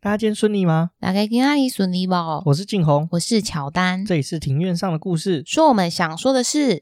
大家今天顺利吗？大家今天顺利不？我是静红，我是乔丹，这里是庭院上的故事，说我们想说的事。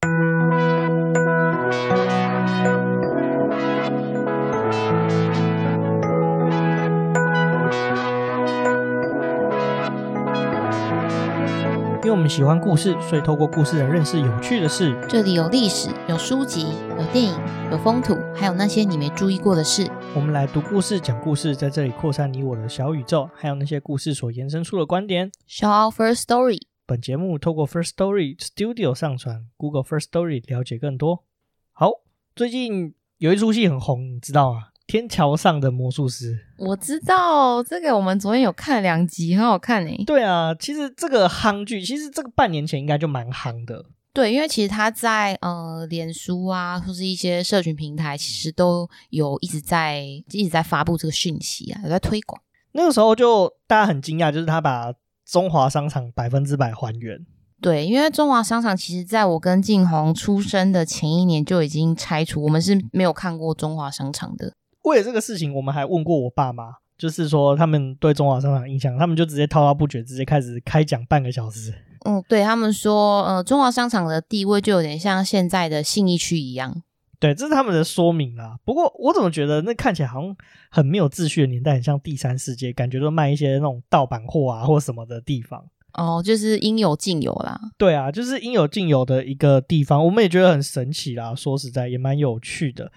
因为我们喜欢故事，所以透过故事来认识有趣的事。这里有历史，有书籍，有电影，有风土，还有那些你没注意过的事。我们来读故事，讲故事，在这里扩散你我的小宇宙，还有那些故事所延伸出的观点。Shout out First Story。本节目透过 First Story Studio 上传，Google First Story 了解更多。好，最近有一出戏很红，你知道吗？天桥上的魔术师，我知道这个，我们昨天有看两集，很好看诶。对啊，其实这个夯剧，其实这个半年前应该就蛮夯的。对，因为其实他在呃，脸书啊，或是一些社群平台，其实都有一直在一直在发布这个讯息啊，有在推广。那个时候就大家很惊讶，就是他把中华商场百分之百还原。对，因为中华商场其实在我跟静红出生的前一年就已经拆除，我们是没有看过中华商场的。为了这个事情，我们还问过我爸妈，就是说他们对中华商场的印象，他们就直接滔滔不绝，直接开始开讲半个小时。嗯，对他们说，呃，中华商场的地位就有点像现在的信义区一样。对，这是他们的说明啦。不过我怎么觉得那看起来好像很没有秩序的年代，很像第三世界，感觉都卖一些那种盗版货啊或什么的地方。哦，就是应有尽有啦。对啊，就是应有尽有的一个地方，我们也觉得很神奇啦。说实在，也蛮有趣的。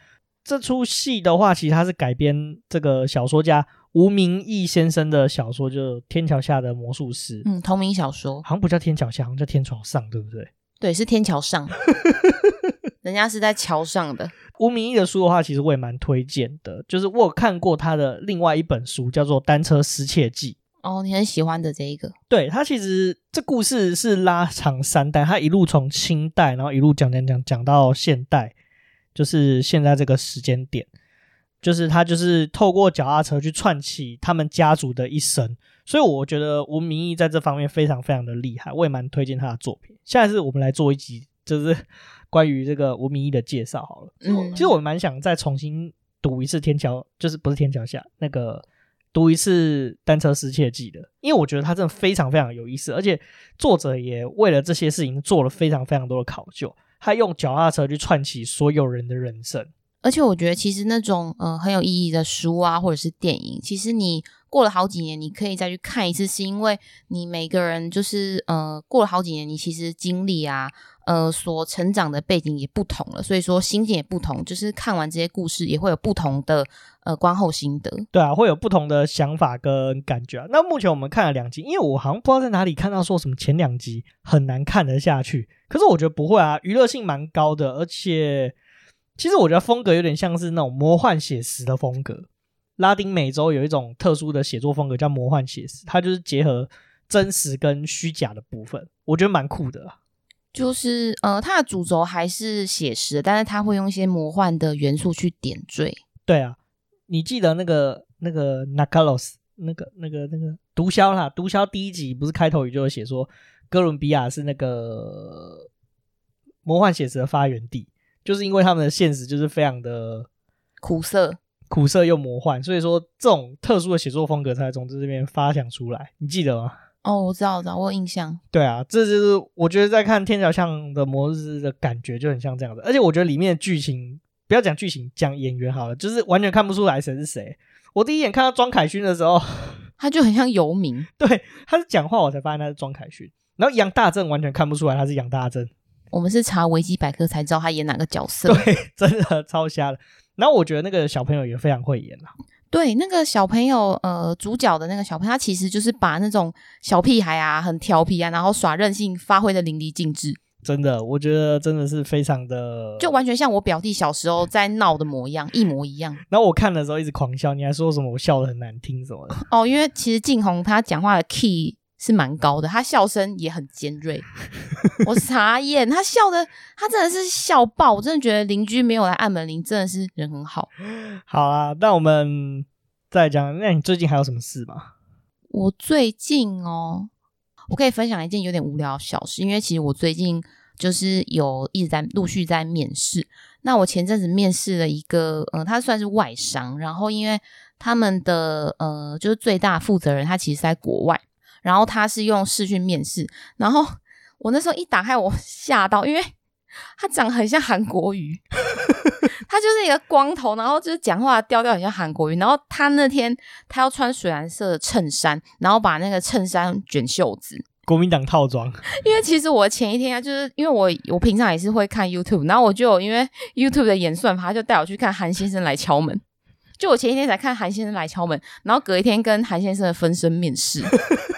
这出戏的话，其实它是改编这个小说家吴明义先生的小说，就《天桥下的魔术师》。嗯，同名小说，好像不叫天桥下，好像叫天桥上，对不对？对，是天桥上，人家是在桥上的。吴明义的书的话，其实我也蛮推荐的，就是我有看过他的另外一本书，叫做《单车失窃记》。哦，你很喜欢的这一个？对，他其实这故事是拉长三代，他一路从清代，然后一路讲讲讲讲到现代。就是现在这个时间点，就是他就是透过脚踏车去串起他们家族的一生，所以我觉得吴明义在这方面非常非常的厉害，我也蛮推荐他的作品。下一次我们来做一集，就是 关于这个吴明义的介绍好了。嗯，其实我蛮想再重新读一次天桥，就是不是天桥下那个读一次单车失窃记的，因为我觉得他真的非常非常有意思，而且作者也为了这些事情做了非常非常多的考究。他用脚踏车去串起所有人的人生，而且我觉得其实那种呃很有意义的书啊，或者是电影，其实你过了好几年，你可以再去看一次，是因为你每个人就是呃过了好几年，你其实经历啊呃所成长的背景也不同了，所以说心境也不同，就是看完这些故事也会有不同的呃观后心得。对啊，会有不同的想法跟感觉啊。那目前我们看了两集，因为我好像不知道在哪里看到说什么前两集很难看得下去。可是我觉得不会啊，娱乐性蛮高的，而且其实我觉得风格有点像是那种魔幻写实的风格。拉丁美洲有一种特殊的写作风格叫魔幻写实，它就是结合真实跟虚假的部分，我觉得蛮酷的。就是呃，它的主轴还是写实，但是它会用一些魔幻的元素去点缀。对啊，你记得那个那个 Nakalos 那个那个那个毒枭啦，毒枭第一集不是开头语就有写说。哥伦比亚是那个魔幻写实的发源地，就是因为他们的现实就是非常的苦涩，苦涩又魔幻，所以说这种特殊的写作风格才从这边发想出来。你记得吗？哦，我知道，我知道，我有印象。对啊，这就是我觉得在看《天桥上的魔日》的感觉就很像这样子，而且我觉得里面的剧情，不要讲剧情，讲演员好了，就是完全看不出来谁是谁。我第一眼看到庄凯勋的时候，他就很像游民，对，他是讲话我才发现他是庄凯勋。然后杨大正完全看不出来他是杨大正，我们是查维基百科才知道他演哪个角色。对，真的超瞎的。然后我觉得那个小朋友也非常会演啊。对，那个小朋友，呃，主角的那个小朋友，他其实就是把那种小屁孩啊，很调皮啊，然后耍任性发挥的淋漓尽致。真的，我觉得真的是非常的，就完全像我表弟小时候在闹的模样，一模一样。然后我看的时候一直狂笑，你还说什么我笑的很难听什么的？哦，因为其实静红他讲话的 key。是蛮高的，他笑声也很尖锐。我傻眼，他笑的，他真的是笑爆。我真的觉得邻居没有来按门铃，真的是人很好。好啊，那我们再讲，那你最近还有什么事吗？我最近哦，我可以分享一件有点无聊的小事，因为其实我最近就是有一直在陆续在面试。那我前阵子面试了一个，嗯，他算是外商，然后因为他们的呃，就是最大负责人，他其实在国外，然后他是用视讯面试，然后我那时候一打开，我吓到，因为他长得很像韩国瑜，他就是一个光头，然后就是讲话调调很像韩国瑜，然后他那天他要穿水蓝色的衬衫，然后把那个衬衫卷袖子。国民党套装，因为其实我前一天啊，就是因为我我平常也是会看 YouTube，然后我就因为 YouTube 的演算法，他就带我去看韩先生来敲门。就我前一天才看韩先生来敲门，然后隔一天跟韩先生的分身面试。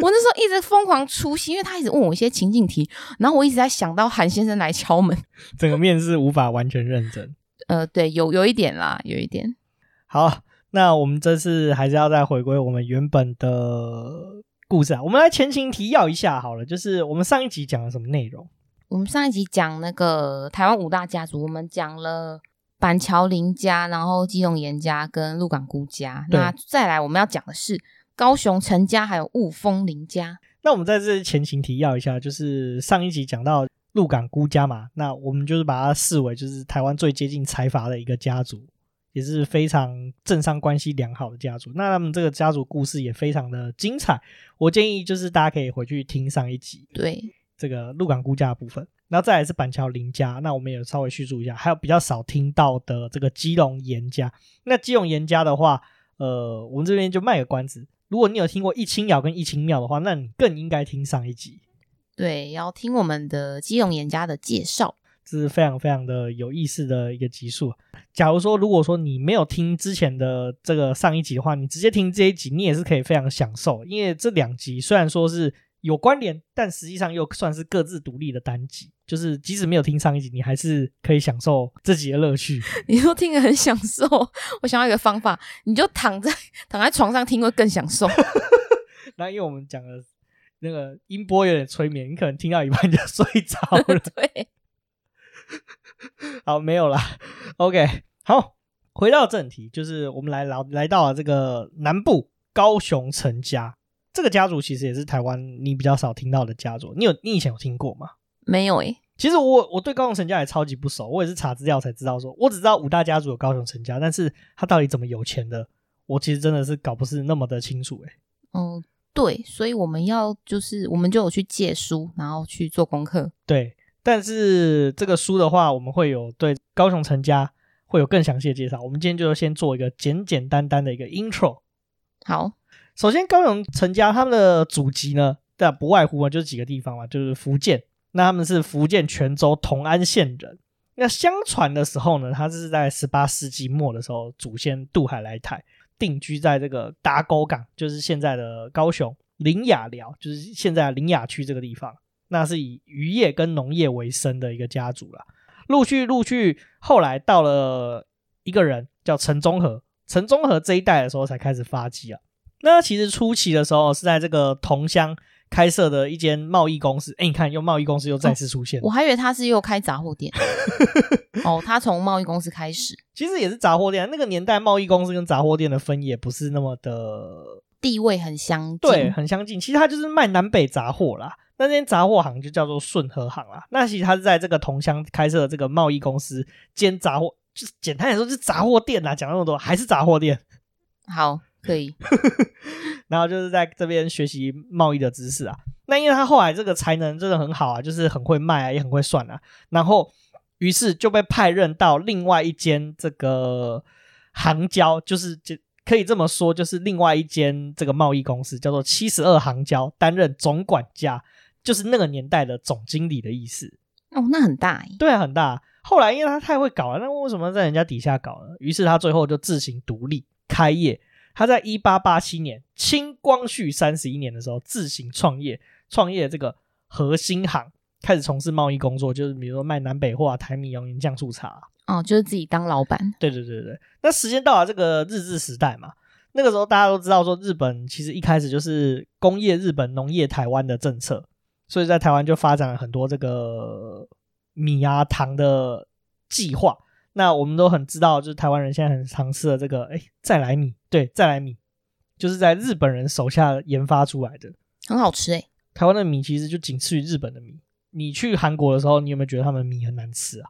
我那时候一直疯狂出戏，因为他一直问我一些情境题，然后我一直在想到韩先生来敲门，整个面试无法完全认真。呃，对，有有一点啦，有一点。好，那我们这次还是要再回归我们原本的。故事啊，我们来前情提要一下好了，就是我们上一集讲了什么内容？我们上一集讲那个台湾五大家族，我们讲了板桥林家，然后基隆严家跟鹿港辜家。那再来我们要讲的是高雄陈家，还有雾峰林家。那我们在这前情提要一下，就是上一集讲到鹿港辜家嘛，那我们就是把它视为就是台湾最接近财阀的一个家族。也是非常政商关系良好的家族，那他们这个家族故事也非常的精彩。我建议就是大家可以回去听上一集，对这个鹿港辜家的部分，然后再来是板桥林家，那我们也稍微叙述一下，还有比较少听到的这个基隆严家。那基隆严家的话，呃，我们这边就卖个关子，如果你有听过一清窑跟一清庙的话，那你更应该听上一集，对，要听我们的基隆颜家的介绍。这是非常非常的有意思的一个集数。假如说，如果说你没有听之前的这个上一集的话，你直接听这一集，你也是可以非常享受。因为这两集虽然说是有关联，但实际上又算是各自独立的单集。就是即使没有听上一集，你还是可以享受自己的乐趣。你说听得很享受，我想要一个方法，你就躺在躺在床上听会更享受。那因为我们讲的那个音波有点催眠，你可能听到一半就睡着了。对。好，没有啦。OK，好，回到正题，就是我们来来来到了这个南部高雄陈家这个家族，其实也是台湾你比较少听到的家族。你有你以前有听过吗？没有诶、欸。其实我我对高雄陈家也超级不熟，我也是查资料才知道说，我只知道五大家族有高雄陈家，但是他到底怎么有钱的，我其实真的是搞不是那么的清楚诶、欸。嗯，对，所以我们要就是我们就有去借书，然后去做功课。对。但是这个书的话，我们会有对高雄陈家会有更详细的介绍。我们今天就先做一个简简单单的一个 intro。好，首先高雄陈家他们的祖籍呢，但不外乎啊就是几个地方嘛，就是福建。那他们是福建泉州同安县人。那相传的时候呢，他是在十八世纪末的时候，祖先渡海来台，定居在这个打狗港，就是现在的高雄林雅寮，就是现在林雅区这个地方。那是以渔业跟农业为生的一个家族啦，陆续陆续，后来到了一个人叫陈忠和，陈忠和这一代的时候才开始发迹啊。那其实初期的时候是在这个同乡开设的一间贸易公司，哎，你看，又贸易公司又再次出现，哦，我还以为他是又开杂货店，哦，他从贸易公司开始，其实也是杂货店。那个年代贸易公司跟杂货店的分也不是那么的地位很相近，对，很相近。其实他就是卖南北杂货啦。那间杂货行就叫做顺和行啦。那其实他是在这个同乡开设的这个贸易公司兼杂货，就是简单来说，就是杂货店啦。讲那么多，还是杂货店。好，可以。然后就是在这边学习贸易的知识啊。那因为他后来这个才能真的很好啊，就是很会卖啊，也很会算啊。然后于是就被派任到另外一间这个行交，就是就。可以这么说，就是另外一间这个贸易公司叫做七十二行交，担任总管家，就是那个年代的总经理的意思。哦，那很大耶。对啊，很大。后来因为他太会搞了，那为什么在人家底下搞呢？于是他最后就自行独立开业。他在一八八七年清光绪三十一年的时候自行创业，创业这个核心行，开始从事贸易工作，就是比如说卖南北货啊、台米、洋盐酱醋茶。哦，就是自己当老板。对对对对，那时间到了这个日治时代嘛，那个时候大家都知道说，日本其实一开始就是工业日本、农业台湾的政策，所以在台湾就发展了很多这个米啊糖的计划。那我们都很知道，就是台湾人现在很常吃的这个，哎，再来米，对，再来米，就是在日本人手下研发出来的，很好吃哎。台湾的米其实就仅次于日本的米。你去韩国的时候，你有没有觉得他们的米很难吃啊？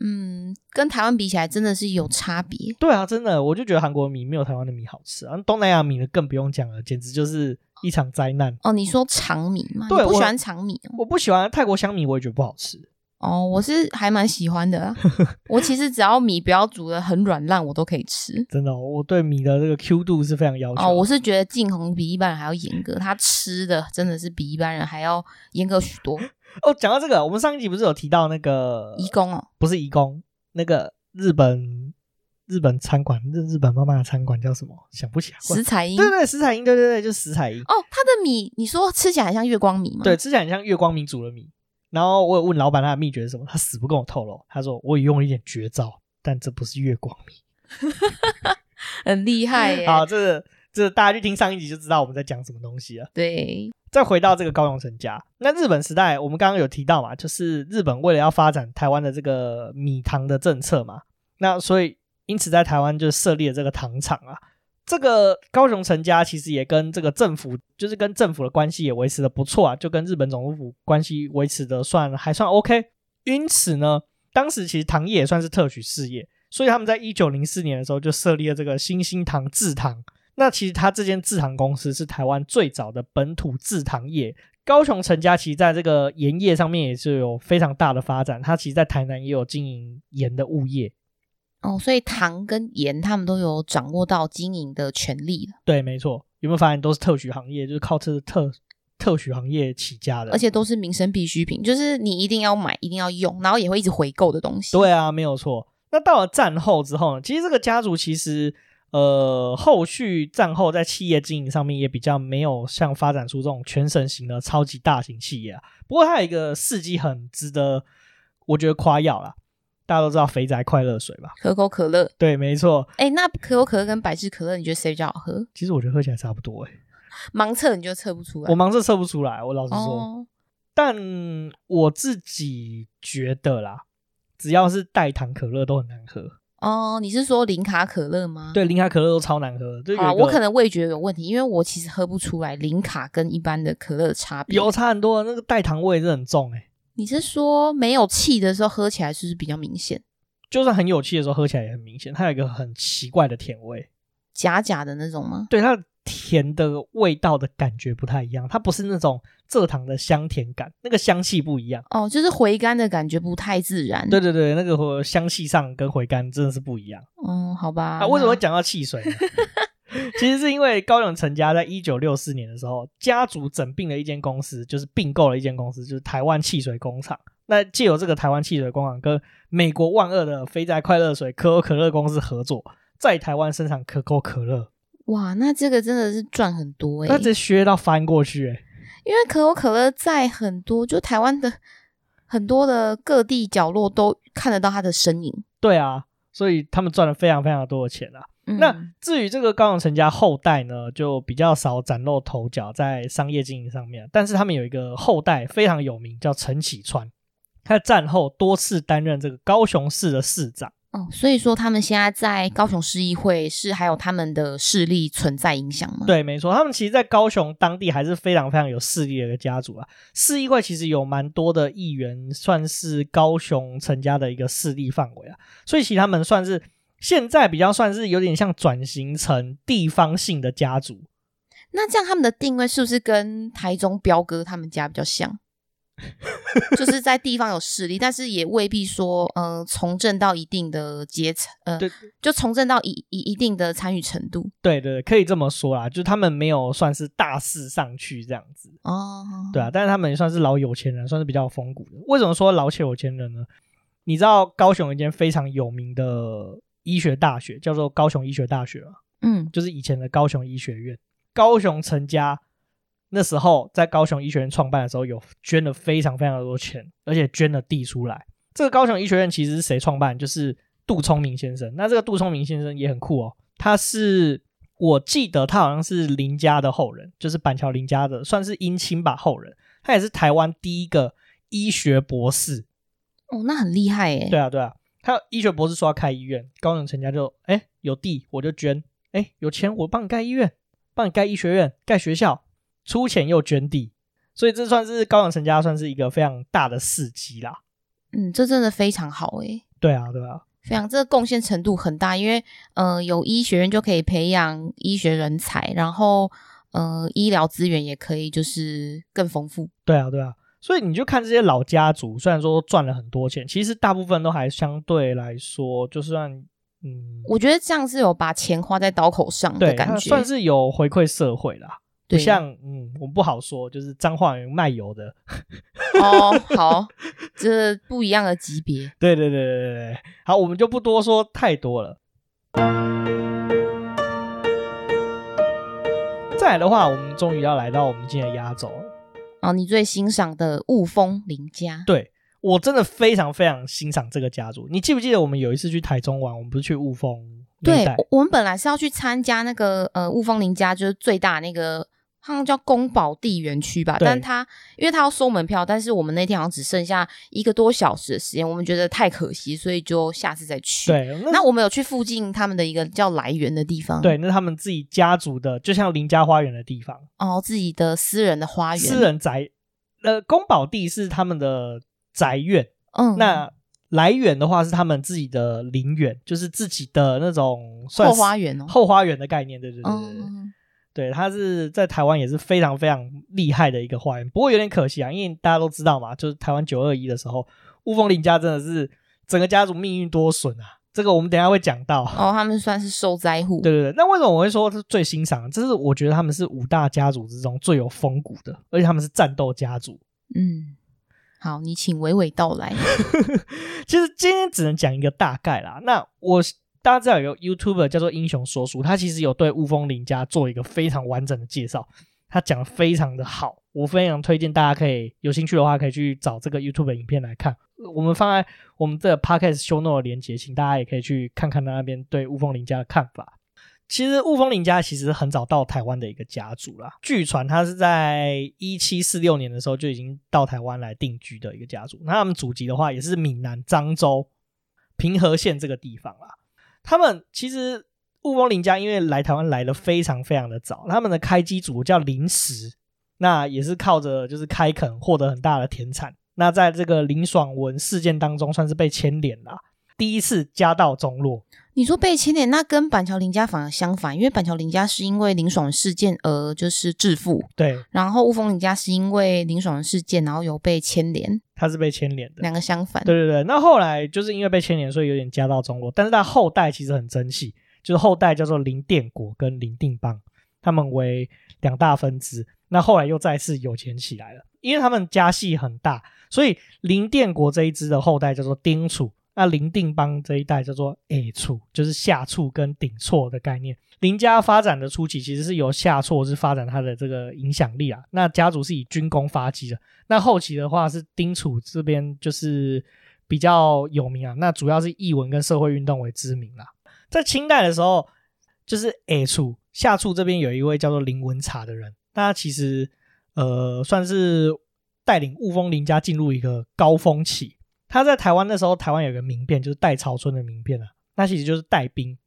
嗯，跟台湾比起来，真的是有差别。对啊，真的，我就觉得韩国的米没有台湾的米好吃啊。东南亚米呢，更不用讲了，简直就是一场灾难。哦，你说长米吗？对，我不喜欢长米哦？我不喜欢泰国香米，我也觉得不好吃。哦，我是还蛮喜欢的啊。我其实只要米不要煮的很软烂，我都可以吃。真的哦，我对米的这个 Q 度是非常要求。哦，我是觉得静红比一般人还要严格，他吃的真的是比一般人还要严格许多。哦，讲到这个，我们上一集不是有提到那个义工哦？不是义工，那个日本日本餐馆，日日本妈妈的餐馆叫什么？想不起来。石彩英。对对，食材英，对对对，就是石彩英。哦，他的米，你说吃起来很像月光米吗？对，吃起来很像月光米煮的米。然后我有问老板他的秘诀是什么，他死不跟我透露。他说我也用了一点绝招，但这不是月光米，很厉害耶。好，这个、这个、大家去听上一集就知道我们在讲什么东西了。对，再回到这个高永成家，那日本时代我们刚刚有提到嘛，就是日本为了要发展台湾的这个米糖的政策嘛，那所以因此在台湾就设立了这个糖厂啊。这个高雄成家其实也跟这个政府，就是跟政府的关系也维持的不错啊，就跟日本总督府关系维持的算还算 OK。因此呢，当时其实糖业也算是特许事业，所以他们在一九零四年的时候就设立了这个新兴堂制糖。那其实他这间制糖公司是台湾最早的本土制糖业。高雄成家其实在这个盐业上面也是有非常大的发展，他其实在台南也有经营盐的物业。哦，所以糖跟盐他们都有掌握到经营的权利了。对，没错。有没有发现都是特许行业，就是靠这特特许行业起家的，而且都是民生必需品，就是你一定要买，一定要用，然后也会一直回购的东西。对啊，没有错。那到了战后之后呢？其实这个家族其实呃，后续战后在企业经营上面也比较没有像发展出这种全省型的超级大型企业啊。不过它有一个事迹很值得，我觉得夸耀啦。大家都知道肥宅快乐水吧？可口可乐，对，没错。哎、欸，那可口可乐跟百事可乐，你觉得谁比较好喝？其实我觉得喝起来差不多、欸，哎。盲测你就测不出来？我盲测测不出来，我老实说。哦、但我自己觉得啦，只要是代糖可乐都很难喝。哦，你是说零卡可乐吗？对，零卡可乐都超难喝。对，我可能味觉有问题，因为我其实喝不出来零卡跟一般的可乐的差别。有差很多，那个代糖味是很重、欸，哎。你是说没有气的时候喝起来是不是比较明显？就算很有气的时候喝起来也很明显，它有一个很奇怪的甜味，假假的那种吗？对，它甜的味道的感觉不太一样，它不是那种蔗糖的香甜感，那个香气不一样。哦，就是回甘的感觉不太自然。对对对，那个香气上跟回甘真的是不一样。嗯，好吧。啊，为什么会讲到汽水呢？其实是因为高雄成家在一九六四年的时候，家族整并了一间公司，就是并购了一间公司，就是台湾汽水工厂。那借由这个台湾汽水工厂跟美国万恶的肥宅快乐水可口可乐公司合作，在台湾生产可口可乐。哇，那这个真的是赚很多哎、欸！那这削到翻过去哎、欸，因为可口可乐在很多就台湾的很多的各地角落都看得到它的身影。对啊，所以他们赚了非常非常多的钱啊。嗯、那至于这个高雄成家后代呢，就比较少崭露头角在商业经营上面，但是他们有一个后代非常有名，叫陈启川。他战后多次担任这个高雄市的市长哦，所以说他们现在在高雄市议会是还有他们的势力存在影响吗？对，没错，他们其实，在高雄当地还是非常非常有势力的一个家族啊。市议会其实有蛮多的议员，算是高雄成家的一个势力范围啊。所以其实他们算是现在比较算是有点像转型成地方性的家族。那这样他们的定位是不是跟台中彪哥他们家比较像？就是在地方有势力，但是也未必说，嗯、呃，从政到一定的阶层，呃，对，就从政到一一一定的参与程度。对对，可以这么说啦，就他们没有算是大势上去这样子哦，对啊，但是他们也算是老有钱人，算是比较风骨的。为什么说老且有钱人呢？你知道高雄一间非常有名的医学大学叫做高雄医学大学嘛？嗯，就是以前的高雄医学院，高雄成家。那时候在高雄医学院创办的时候，有捐了非常非常多钱，而且捐了地出来。这个高雄医学院其实是谁创办？就是杜聪明先生。那这个杜聪明先生也很酷哦，他是我记得他好像是林家的后人，就是板桥林家的，算是姻亲吧后人。他也是台湾第一个医学博士。哦，那很厉害耶。对啊，对啊，他医学博士说要开医院，高雄成家就哎有地我就捐，哎有钱我帮你盖医院，帮你盖医学院，盖学校。出钱又捐地，所以这算是高雄成家算是一个非常大的事迹啦。嗯，这真的非常好诶。对啊，对啊，非常这个贡献程度很大，因为呃，有医学院就可以培养医学人才，然后呃，医疗资源也可以就是更丰富。对啊，对啊，所以你就看这些老家族，虽然说赚了很多钱，其实大部分都还相对来说，就算嗯，我觉得这样是有把钱花在刀口上的感觉，算是有回馈社会啦。不像嗯，我们不好说，就是彰化人卖油的哦，好，这不一样的级别。对对对对对对，好，我们就不多说太多了。再来的话，我们终于要来到我们今天的压轴哦，你最欣赏的雾峰林家？对，我真的非常非常欣赏这个家族。你记不记得我们有一次去台中玩，我们不是去雾峰？对，我们本来是要去参加那个呃雾峰林家，就是最大那个。好像叫宫保地园区吧，但他因为他要收门票，但是我们那天好像只剩下一个多小时的时间，我们觉得太可惜，所以就下次再去。对，那，那我们有去附近他们的一个叫来源的地方，对，那他们自己家族的，就像林家花园的地方。哦，自己的私人的花园，私人宅。呃，宫保地是他们的宅院，嗯，那来源的话是他们自己的林园，就是自己的那种算后花园哦，后花园的概念，对对对对，嗯对，他是在台湾也是非常非常厉害的一个花园，不过有点可惜啊，因为大家都知道嘛，就是台湾九二一的时候，雾峰林家真的是整个家族命运多损啊，这个我们等一下会讲到。哦，他们算是受灾户。对对对，那为什么我会说是最欣赏？这是我觉得他们是五大家族之中最有风骨的，而且他们是战斗家族。嗯，好，你请娓娓道来。其实今天只能讲一个大概啦，那我。大家知道有 YouTuber 叫做英雄说书，他其实有对雾峰林家做一个非常完整的介绍，他讲的非常的好，我非常推荐大家可以有兴趣的话可以去找这个 YouTube 影片来看。我们放在我们这个 Podcast show note 的连结，请大家也可以去看看他那边对雾峰林家的看法。其实雾峰林家其实很早到台湾的一个家族啦，据传他是在一七四六年的时候就已经到台湾来定居的一个家族。那他们祖籍的话也是闽南漳州平和县这个地方啦。他们其实雾峰林家因为来台湾来的非常非常的早，他们的开基祖叫林石，那也是靠着就是开垦获得很大的田产。那在这个林爽文事件当中，算是被牵连了，第一次家道中落。你说被牵连，那跟板桥林家反而相反，因为板桥林家是因为林爽事件而就是致富，对。然后雾峰林家是因为林爽事件，然后有被牵连，他是被牵连的，两个相反。对对对，那后来就是因为被牵连，所以有点家道中落。但是他后代其实很争气，就是后代叫做林殿国跟林定邦，他们为两大分支。那后来又再次有钱起来了，因为他们家系很大，所以林殿国这一支的后代叫做丁楚。那林定邦这一代叫做下厝，就是下厝跟顶厝的概念。林家发展的初期，其实是由下厝是发展它的这个影响力啊。那家族是以军功发迹的。那后期的话是丁楚这边就是比较有名啊。那主要是译文跟社会运动为知名啦。在清代的时候，就是下厝下厝这边有一位叫做林文茶的人，那他其实呃算是带领雾峰林家进入一个高峰期。他在台湾那时候，台湾有个民变，就是戴潮春的民变啊。那其实就是带兵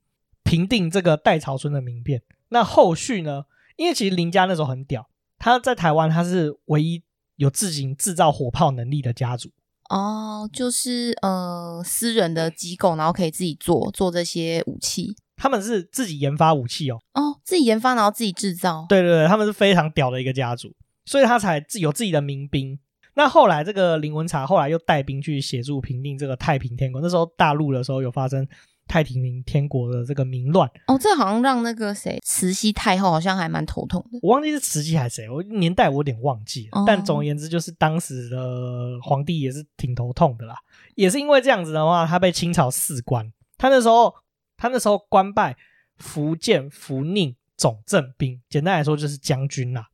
平定这个戴潮春的民变。那后续呢？因为其实林家那时候很屌，他在台湾他是唯一有自行制造火炮能力的家族。哦，就是呃私人的机构，然后可以自己做做这些武器。他们是自己研发武器哦。哦，自己研发，然后自己制造。对对对，他们是非常屌的一个家族，所以他才自有自己的民兵。那后来，这个林文茶后来又带兵去协助平定这个太平天国。那时候大陆的时候有发生太平天国的这个民乱哦，这好像让那个谁慈禧太后好像还蛮头痛的。我忘记是慈禧还是谁，我年代我有点忘记了。哦、但总而言之，就是当时的皇帝也是挺头痛的啦。也是因为这样子的话，他被清朝赐官。他那时候他那时候官拜福建福宁总政兵，简单来说就是将军啦。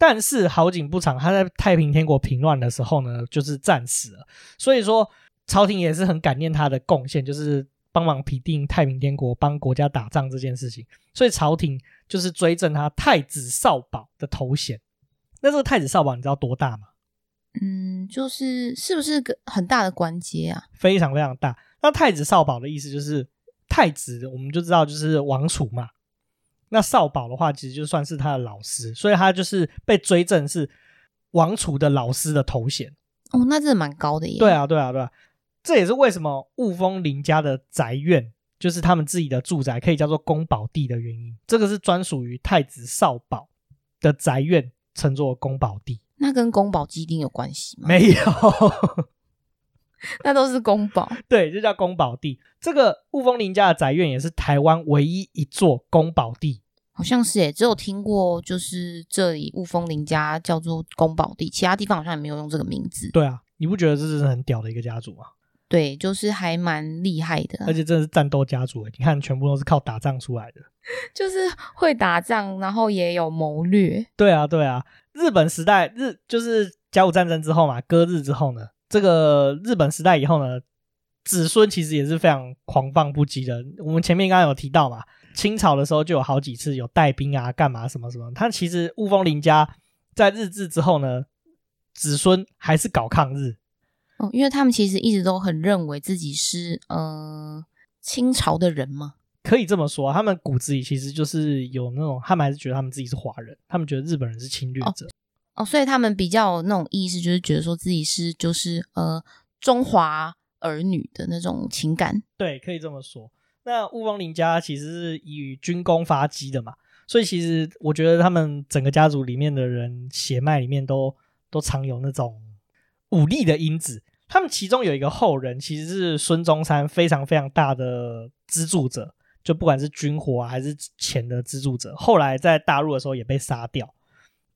但是好景不长，他在太平天国平乱的时候呢，就是战死了。所以说，朝廷也是很感念他的贡献，就是帮忙平定太平天国，帮国家打仗这件事情。所以朝廷就是追赠他太子少保的头衔。那这个太子少保你知道多大吗？嗯，就是是不是个很大的官阶啊？非常非常大。那太子少保的意思就是太子，我们就知道就是王储嘛。那少保的话，其实就算是他的老师，所以他就是被追赠是王储的老师的头衔。哦，那真的蛮高的耶。对啊，对啊，对啊。这也是为什么雾峰林家的宅院，就是他们自己的住宅，可以叫做宫保地的原因。这个是专属于太子少保的宅院，称作宫保地。那跟宫保鸡丁有关系吗？没有，那都是宫保。对，就叫宫保地。这个雾峰林家的宅院也是台湾唯一一座宫保地。好像是诶，只有听过，就是这里雾峰林家叫做宫保地，其他地方好像也没有用这个名字。对啊，你不觉得这是很屌的一个家族吗？对，就是还蛮厉害的，而且真的是战斗家族诶。你看，全部都是靠打仗出来的，就是会打仗，然后也有谋略。对啊，对啊。日本时代日就是甲午战争之后嘛，割日之后呢，这个日本时代以后呢，子孙其实也是非常狂放不羁的。我们前面刚刚有提到嘛。清朝的时候就有好几次有带兵啊，干嘛什么什么。他其实雾峰林家在日治之后呢，子孙还是搞抗日。哦，因为他们其实一直都很认为自己是呃清朝的人嘛，可以这么说。他们骨子里其实就是有那种，他们还是觉得他们自己是华人，他们觉得日本人是侵略者。哦，哦，所以他们比较那种意识，就是觉得说自己是就是呃中华儿女的那种情感。对，可以这么说。那雾峰林家其实是以军功发迹的嘛，所以其实我觉得他们整个家族里面的人血脉里面都都藏有那种武力的因子。他们其中有一个后人，其实是孙中山非常非常大的资助者，就不管是军火还是钱的资助者。后来在大陆的时候也被杀掉。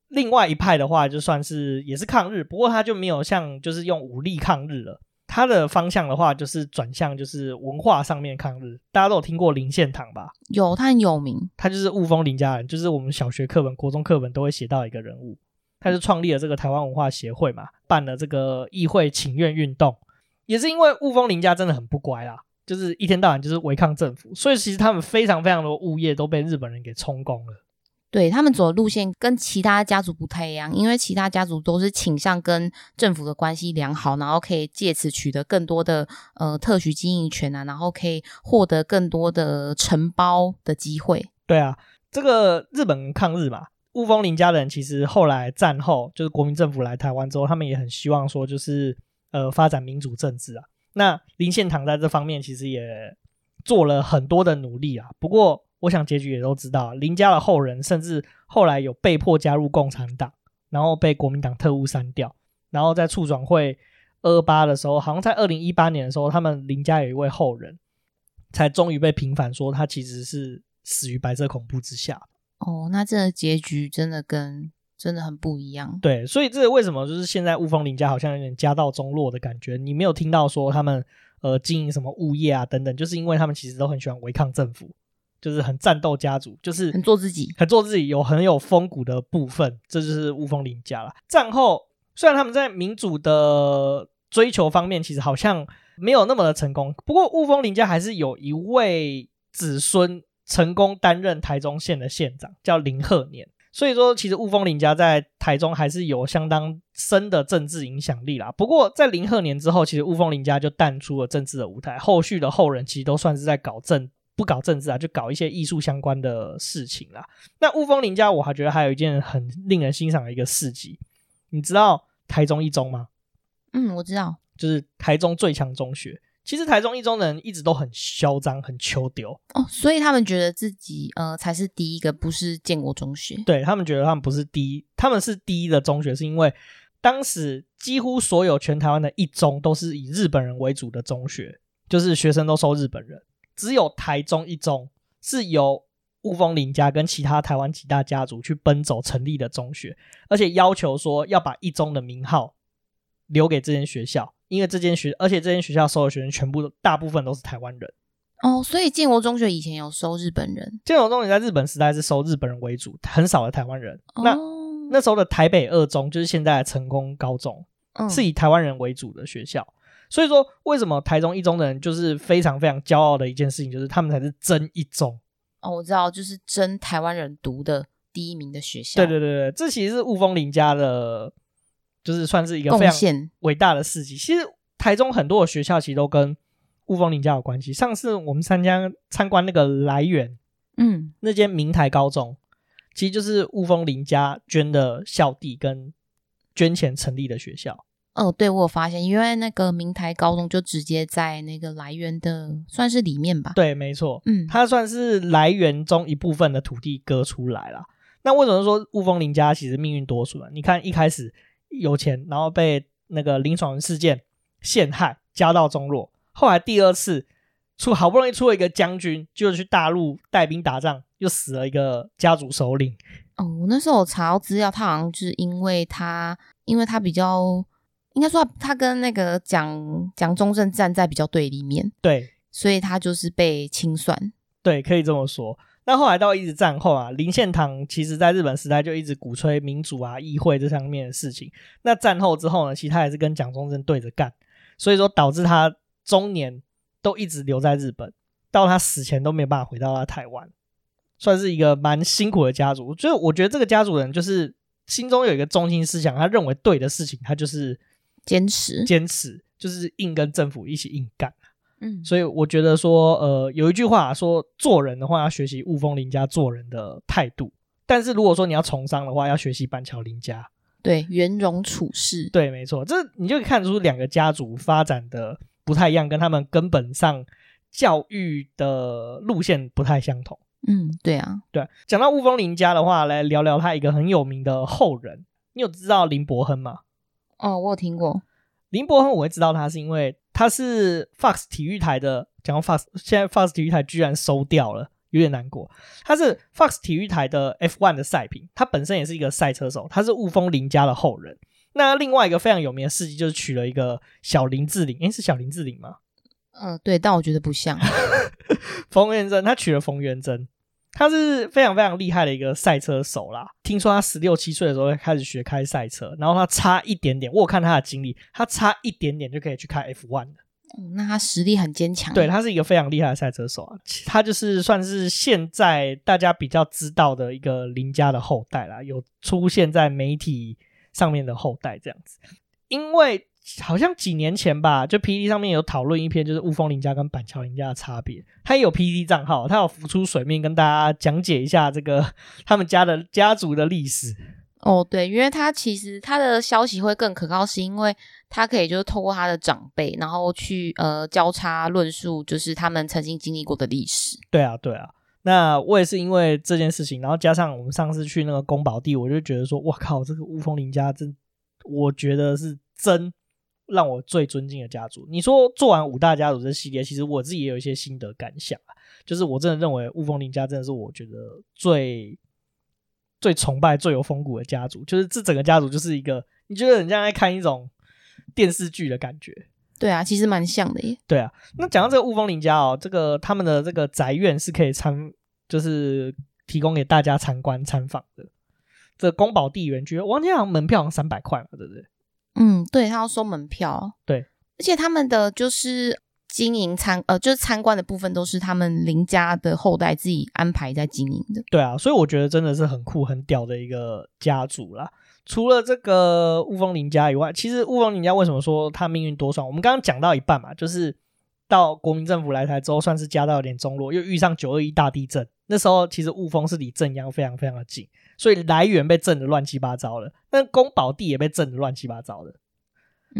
另外一派的话，就算是也是抗日，不过他就没有像就是用武力抗日了。他的方向的话，就是转向就是文化上面抗日。大家都有听过林献堂吧？有，他很有名。他就是雾峰林家人，就是我们小学课本、国中课本都会写到一个人物。他就创立了这个台湾文化协会嘛，办了这个议会请愿运动。也是因为雾峰林家真的很不乖啦，就是一天到晚就是违抗政府，所以其实他们非常非常多物业都被日本人给充公了。对，他们走的路线跟其他家族不太一样，因为其他家族都是倾向跟政府的关系良好，然后可以借此取得更多的呃特许经营权啊，然后可以获得更多的承包的机会。对啊，这个日本抗日嘛，雾峰林家人其实后来战后就是国民政府来台湾之后，他们也很希望说就是呃发展民主政治啊。那林献堂在这方面其实也做了很多的努力啊，不过。我想结局也都知道，林家的后人甚至后来有被迫加入共产党，然后被国民党特务删掉，然后在促转会二二八的时候，好像在二零一八年的时候，他们林家有一位后人，才终于被平反，说他其实是死于白色恐怖之下。哦，那这个结局真的跟真的很不一样。对，所以这个为什么就是现在雾峰林家好像有点家道中落的感觉？你没有听到说他们呃经营什么物业啊等等，就是因为他们其实都很喜欢违抗政府。就是很战斗家族，就是很做自己，很做自己，有很有风骨的部分，这就是雾峰林家了。战后虽然他们在民主的追求方面其实好像没有那么的成功，不过雾峰林家还是有一位子孙成功担任台中县的县长，叫林鹤年。所以说，其实雾峰林家在台中还是有相当深的政治影响力啦。不过在林鹤年之后，其实雾峰林家就淡出了政治的舞台，后续的后人其实都算是在搞政。不搞政治啊，就搞一些艺术相关的事情啦。那雾峰林家，我还觉得还有一件很令人欣赏的一个事迹，你知道台中一中吗？嗯，我知道，就是台中最强中学。其实台中一中的人一直都很嚣张，很秋丢哦，所以他们觉得自己呃才是第一个，不是建国中学。对，他们觉得他们不是第一，他们是第一的中学，是因为当时几乎所有全台湾的一中都是以日本人为主的中学，就是学生都收日本人。只有台中一中是由雾峰林家跟其他台湾几大家族去奔走成立的中学，而且要求说要把一中的名号留给这间学校，因为这间学，而且这间学校收的学生全部大部分都是台湾人。哦，所以建国中学以前有收日本人。建国中学在日本时代是收日本人为主，很少的台湾人。哦、那那时候的台北二中就是现在的成功高中，嗯、是以台湾人为主的学校。所以说，为什么台中一中的人就是非常非常骄傲的一件事情，就是他们才是真一中哦。我知道，就是真台湾人读的第一名的学校。对对对对，这其实是雾峰林家的，就是算是一个非常伟大的事迹。其实台中很多的学校其实都跟雾峰林家有关系。上次我们参加参观那个来源，嗯，那间明台高中，其实就是雾峰林家捐的校地跟捐钱成立的学校。哦，对，我有发现，因为那个明台高中就直接在那个来源的算是里面吧？对，没错，嗯，它算是来源中一部分的土地割出来了。那为什么说雾峰林家其实命运多舛呢？你看一开始有钱，然后被那个林爽文事件陷害，家道中落。后来第二次出好不容易出了一个将军，就去大陆带兵打仗，又死了一个家族首领。哦，我那时候我查到资料，他好像就是因为他，因为他比较，应该说他，跟那个蒋蒋中正站在比较对立面，对，所以他就是被清算。对，可以这么说。那后来到一直战后啊，林献堂其实在日本时代就一直鼓吹民主啊、议会这方面的事情。那战后之后呢，其实他也是跟蒋中正对着干，所以说导致他中年都一直留在日本，到他死前都没有办法回到他台湾，算是一个蛮辛苦的家族。所以我觉得这个家族人就是心中有一个中心思想，他认为对的事情，他就是坚持，坚持，就是硬跟政府一起硬干。嗯，所以我觉得说，呃，有一句话说，做人的话要学习雾峰林家做人的态度，但是如果说你要从商的话，要学习板桥林家，对，圆融处事，对，没错，这你就看出两个家族发展的不太一样，跟他们根本上教育的路线不太相同。嗯，对啊，对，讲到雾峰林家的话，来聊聊他一个很有名的后人，你有知道林柏亨吗？哦，我有听过。林柏亨，我会知道他是因为他是 Fox 体育台的，讲到 Fox，现在 Fox 体育台居然收掉了，有点难过。他是 Fox 体育台的 F1 的赛评，他本身也是一个赛车手，他是雾峰林家的后人。那另外一个非常有名的事迹就是娶了一个小林志玲，诶，是小林志玲吗？嗯、呃，对，但我觉得不像。冯元珍，他娶了冯元珍。他是非常非常厉害的一个赛车手啦。听说他十六七岁的时候开始学开赛车，然后他差一点点，我有看他的经历，他差一点点就可以去开 F1 了。哦，那他实力很坚强。对，他是一个非常厉害的赛车手啊。他就是算是现在大家比较知道的一个林家的后代啦，有出现在媒体上面的后代这样子，因为。好像几年前吧，就 PTT 上面有讨论一篇，就是雾峰林家跟板桥林家的差别。他也有 PTT 账号，他有浮出水面跟大家讲解一下这个 他们家的家族的历史。哦，对，因为他其实他的消息会更可靠，是因为他可以就是透过他的长辈，然后去呃交叉论述，就是他们曾经经历过的历史。对啊，对啊。那我也是因为这件事情，然后加上我们上次去那个宫保地，我就觉得说，哇靠，这个雾峰林家真，我觉得是真。让我最尊敬的家族，你说做完五大家族这系列，其实我自己也有一些心得感想啊。就是我真的认为雾峰林家真的是我觉得最最崇拜、最有风骨的家族。就是这整个家族就是一个，你觉得人家在看一种电视剧的感觉。对啊，其实蛮像的耶。对啊，那讲到这个雾峰林家哦，这个他们的这个宅院是可以参，就是提供给大家参观参访的。这个宫保地园区，我记得好像门票好像三百块嘛，对不对？嗯，对，他要收门票，对，而且他们的就是经营参呃，就是参观的部分都是他们林家的后代自己安排在经营的。对啊，所以我觉得真的是很酷很屌的一个家族啦。除了这个雾峰林家以外，其实雾峰林家为什么说他命运多舛？我们刚刚讲到一半嘛，就是到国民政府来台之后，算是家道有点中落，又遇上九二一大地震，那时候其实雾峰是离镇央非常非常的近。所以来源被震得乱七八糟了，那宫保地也被震得乱七八糟的，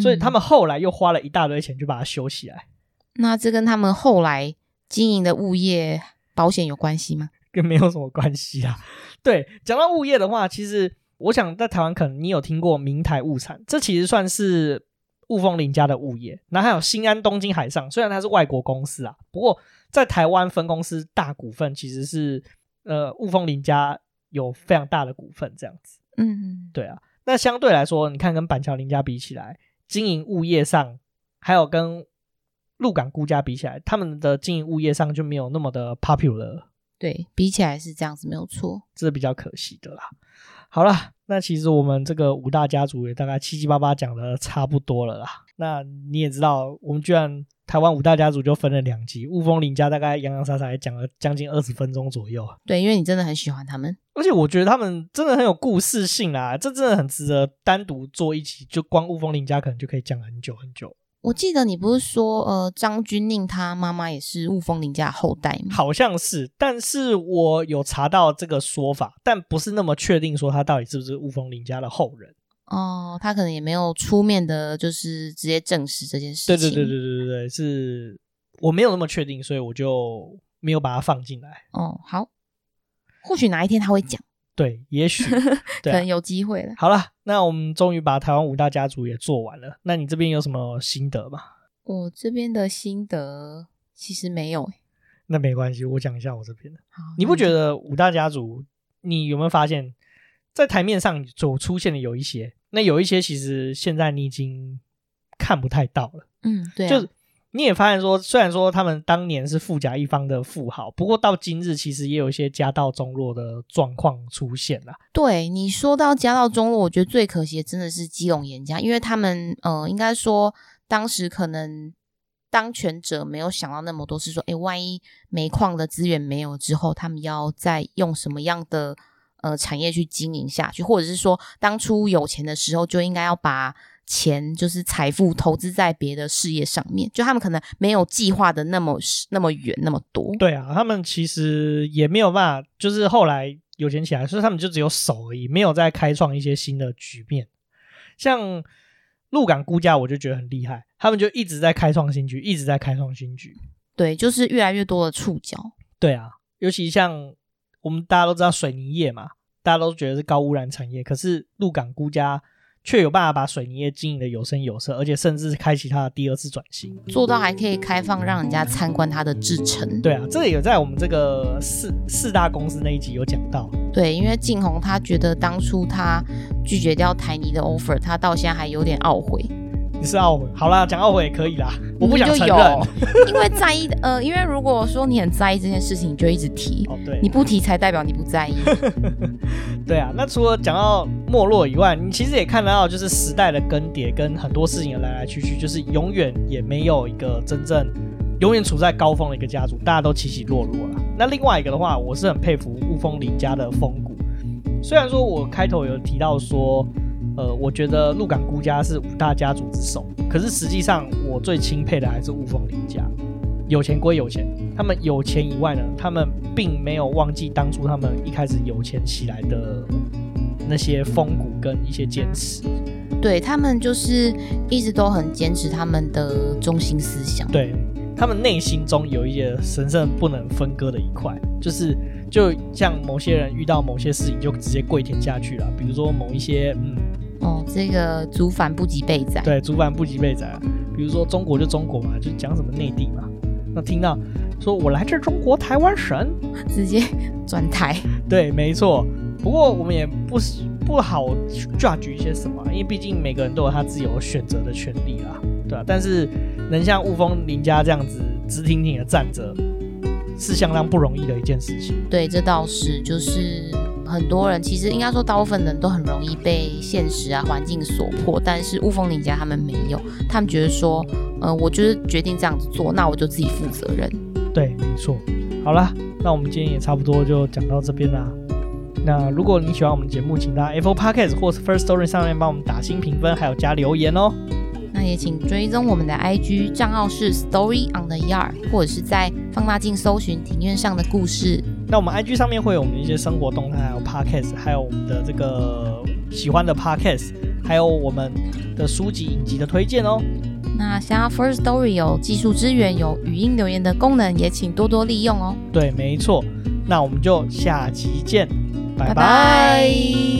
所以他们后来又花了一大堆钱去把它修起来。嗯。那这跟他们后来经营的物业保险有关系吗？跟没有什么关系啊。对，讲到物业的话，其实我想在台湾可能你有听过明台物产，这其实算是雾峰林家的物业。那还有新安东京海上，虽然它是外国公司啊，不过在台湾分公司大股份其实是呃雾峰林家。有非常大的股份，这样子，嗯，对啊。那相对来说，你看跟板桥林家比起来，经营物业上，还有跟鹿港辜家比起来，他们的经营物业上就没有那么的 popular。对，比起来是这样子，没有错，这是比较可惜的啦。好了，那其实我们这个五大家族也大概七七八八讲的差不多了啦。那你也知道，我们居然。台湾五大家族就分了两集，雾峰林家大概洋洋洒洒也讲了将近二十分钟左右。对，因为你真的很喜欢他们，而且我觉得他们真的很有故事性啦，这真的很值得单独做一集，就光雾峰林家可能就可以讲很久很久。我记得你不是说，呃，张钧甯他妈妈也是雾峰林家后代吗？好像是，但是我有查到这个说法，但不是那么确定说他到底是不是雾峰林家的后人。哦，他可能也没有出面的，就是直接证实这件事情。对对对对对对对，是我没有那么确定，所以我就没有把它放进来。哦，好，或许哪一天他会讲。对，也许 可能有机会了。好了，那我们终于把台湾五大家族也做完了。那你这边有什么心得吗？我这边的心得其实没有、欸。那没关系，我讲一下我这边的。你不觉得五大家族？你有没有发现，在台面上所出现的有一些，那有一些其实现在你已经看不太到了。嗯，对、啊。就你也发现说，虽然说他们当年是富甲一方的富豪，不过到今日其实也有一些家道中落的状况出现了。对，你说到家道中落，我觉得最可惜的真的是基隆严家，因为他们呃，应该说当时可能。当权者没有想到那么多，是说，诶，万一煤矿的资源没有之后，他们要再用什么样的呃产业去经营下去，或者是说，当初有钱的时候就应该要把钱就是财富投资在别的事业上面，就他们可能没有计划的那么那么远那么多。对啊，他们其实也没有办法，就是后来有钱起来，所以他们就只有守而已，没有再开创一些新的局面，像。鹿港估价我就觉得很厉害，他们就一直在开创新局，一直在开创新局。对，就是越来越多的触角。对啊，尤其像我们大家都知道水泥业嘛，大家都觉得是高污染产业，可是鹿港辜家。却有办法把水泥业经营的有声有色，而且甚至是开启它的第二次转型，做到还可以开放让人家参观它的制程。对啊，这个有在我们这个四四大公司那一集有讲到。对，因为晋宏他觉得当初他拒绝掉台泥的 offer，他到现在还有点懊悔。你是懊悔？好啦，讲懊悔也可以啦。我不想承认，因为在意的，呃，因为如果说你很在意这件事情，你就一直提。哦，对，你不提才代表你不在意。对啊，那除了讲到没落以外，你其实也看得到，就是时代的更迭跟很多事情的来来去去，就是永远也没有一个真正永远处在高峰的一个家族，大家都起起落落了。那另外一个的话，我是很佩服雾峰林家的风骨。虽然说我开头有提到说。呃，我觉得鹿港孤家是五大家族之首，可是实际上我最钦佩的还是雾峰林家。有钱归有钱，他们有钱以外呢，他们并没有忘记当初他们一开始有钱起来的那些风骨跟一些坚持。对，他们就是一直都很坚持他们的中心思想。对，他们内心中有一些神圣不能分割的一块，就是就像某些人遇到某些事情就直接跪舔下去了，比如说某一些嗯。哦，这个主反不及被宰。对，主反不及备载啊。比如说中国就中国嘛，就讲什么内地嘛。那听到说我来自中国台湾省，直接 转台。对，没错。不过我们也不不好 judge 一些什么，因为毕竟每个人都有他自由选择的权利啦，对吧？但是能像雾峰林家这样子直挺挺的站着，是相当不容易的一件事情。对，这倒是就是。很多人其实应该说，大部分人都很容易被现实啊、环境所迫，但是雾峰林家他们没有，他们觉得说，呃，我就是决定这样子做，那我就自己负责任。对，没错。好了，那我们今天也差不多就讲到这边啦。那如果你喜欢我们节目，请到 Apple Podcast 或是 First Story 上面帮我们打新评分，还有加留言哦。那也请追踪我们的 IG 账号是 Story on the Yard，或者是在放大镜搜寻庭院上的故事。那我们 IG 上面会有我们一些生活动态，还有 Podcast，还有我们的这个喜欢的 Podcast，还有我们的书籍影集的推荐哦。那想要 First Story 有技术支援，有语音留言的功能，也请多多利用哦。对，没错。那我们就下期见，拜拜。拜拜。